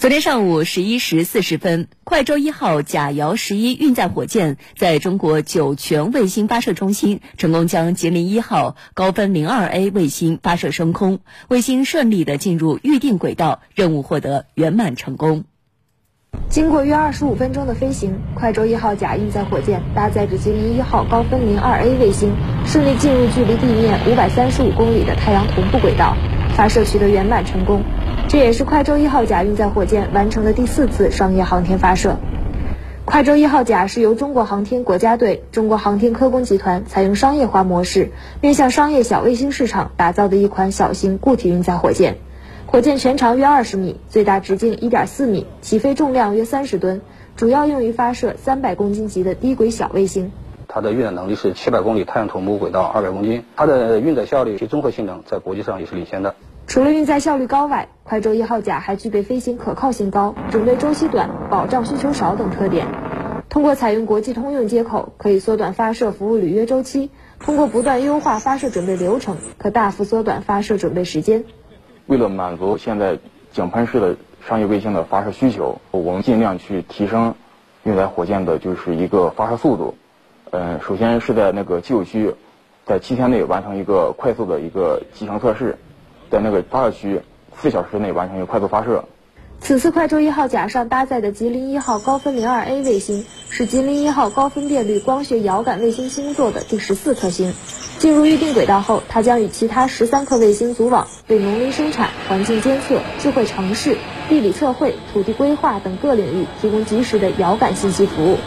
昨天上午十一时四十分，快舟一号甲遥十一运载火箭在中国酒泉卫星发射中心成功将吉林一号高分零二 A 卫星发射升空，卫星顺利的进入预定轨道，任务获得圆满成功。经过约二十五分钟的飞行，快舟一号甲运载火箭搭载着吉林一号高分零二 A 卫星，顺利进入距离地面五百三十五公里的太阳同步轨道，发射取得圆满成功。这也是快舟一号甲运载火箭完成的第四次商业航天发射。快舟一号甲是由中国航天国家队、中国航天科工集团采用商业化模式，面向商业小卫星市场打造的一款小型固体运载火箭。火箭全长约二十米，最大直径一点四米，起飞重量约三十吨，主要用于发射三百公斤级的低轨小卫星。它的运载能力是七百公里太阳同步轨道二百公斤，它的运载效率及综合性能在国际上也是领先的。除了运载效率高外，快舟一号甲还具备飞行可靠性高、准备周期短、保障需求少等特点。通过采用国际通用接口，可以缩短发射服务履约周期；通过不断优化发射准备流程，可大幅缩短发射准备时间。为了满足现在井喷式的商业卫星的发射需求，我们尽量去提升运载火箭的就是一个发射速度。嗯，首先是在那个机油区，在七天内完成一个快速的一个集成测试。在那个发射区四小时内完成一个快速发射。此次快舟一号甲上搭载的吉林一号高分零二 A 卫星，是吉林一号高分辨率光学遥感卫星星座的第十四颗星。进入预定轨道后，它将与其他十三颗卫星组网，为农林生产、环境监测、智慧城市、地理测绘、土地规划等各领域提供及时的遥感信息服务。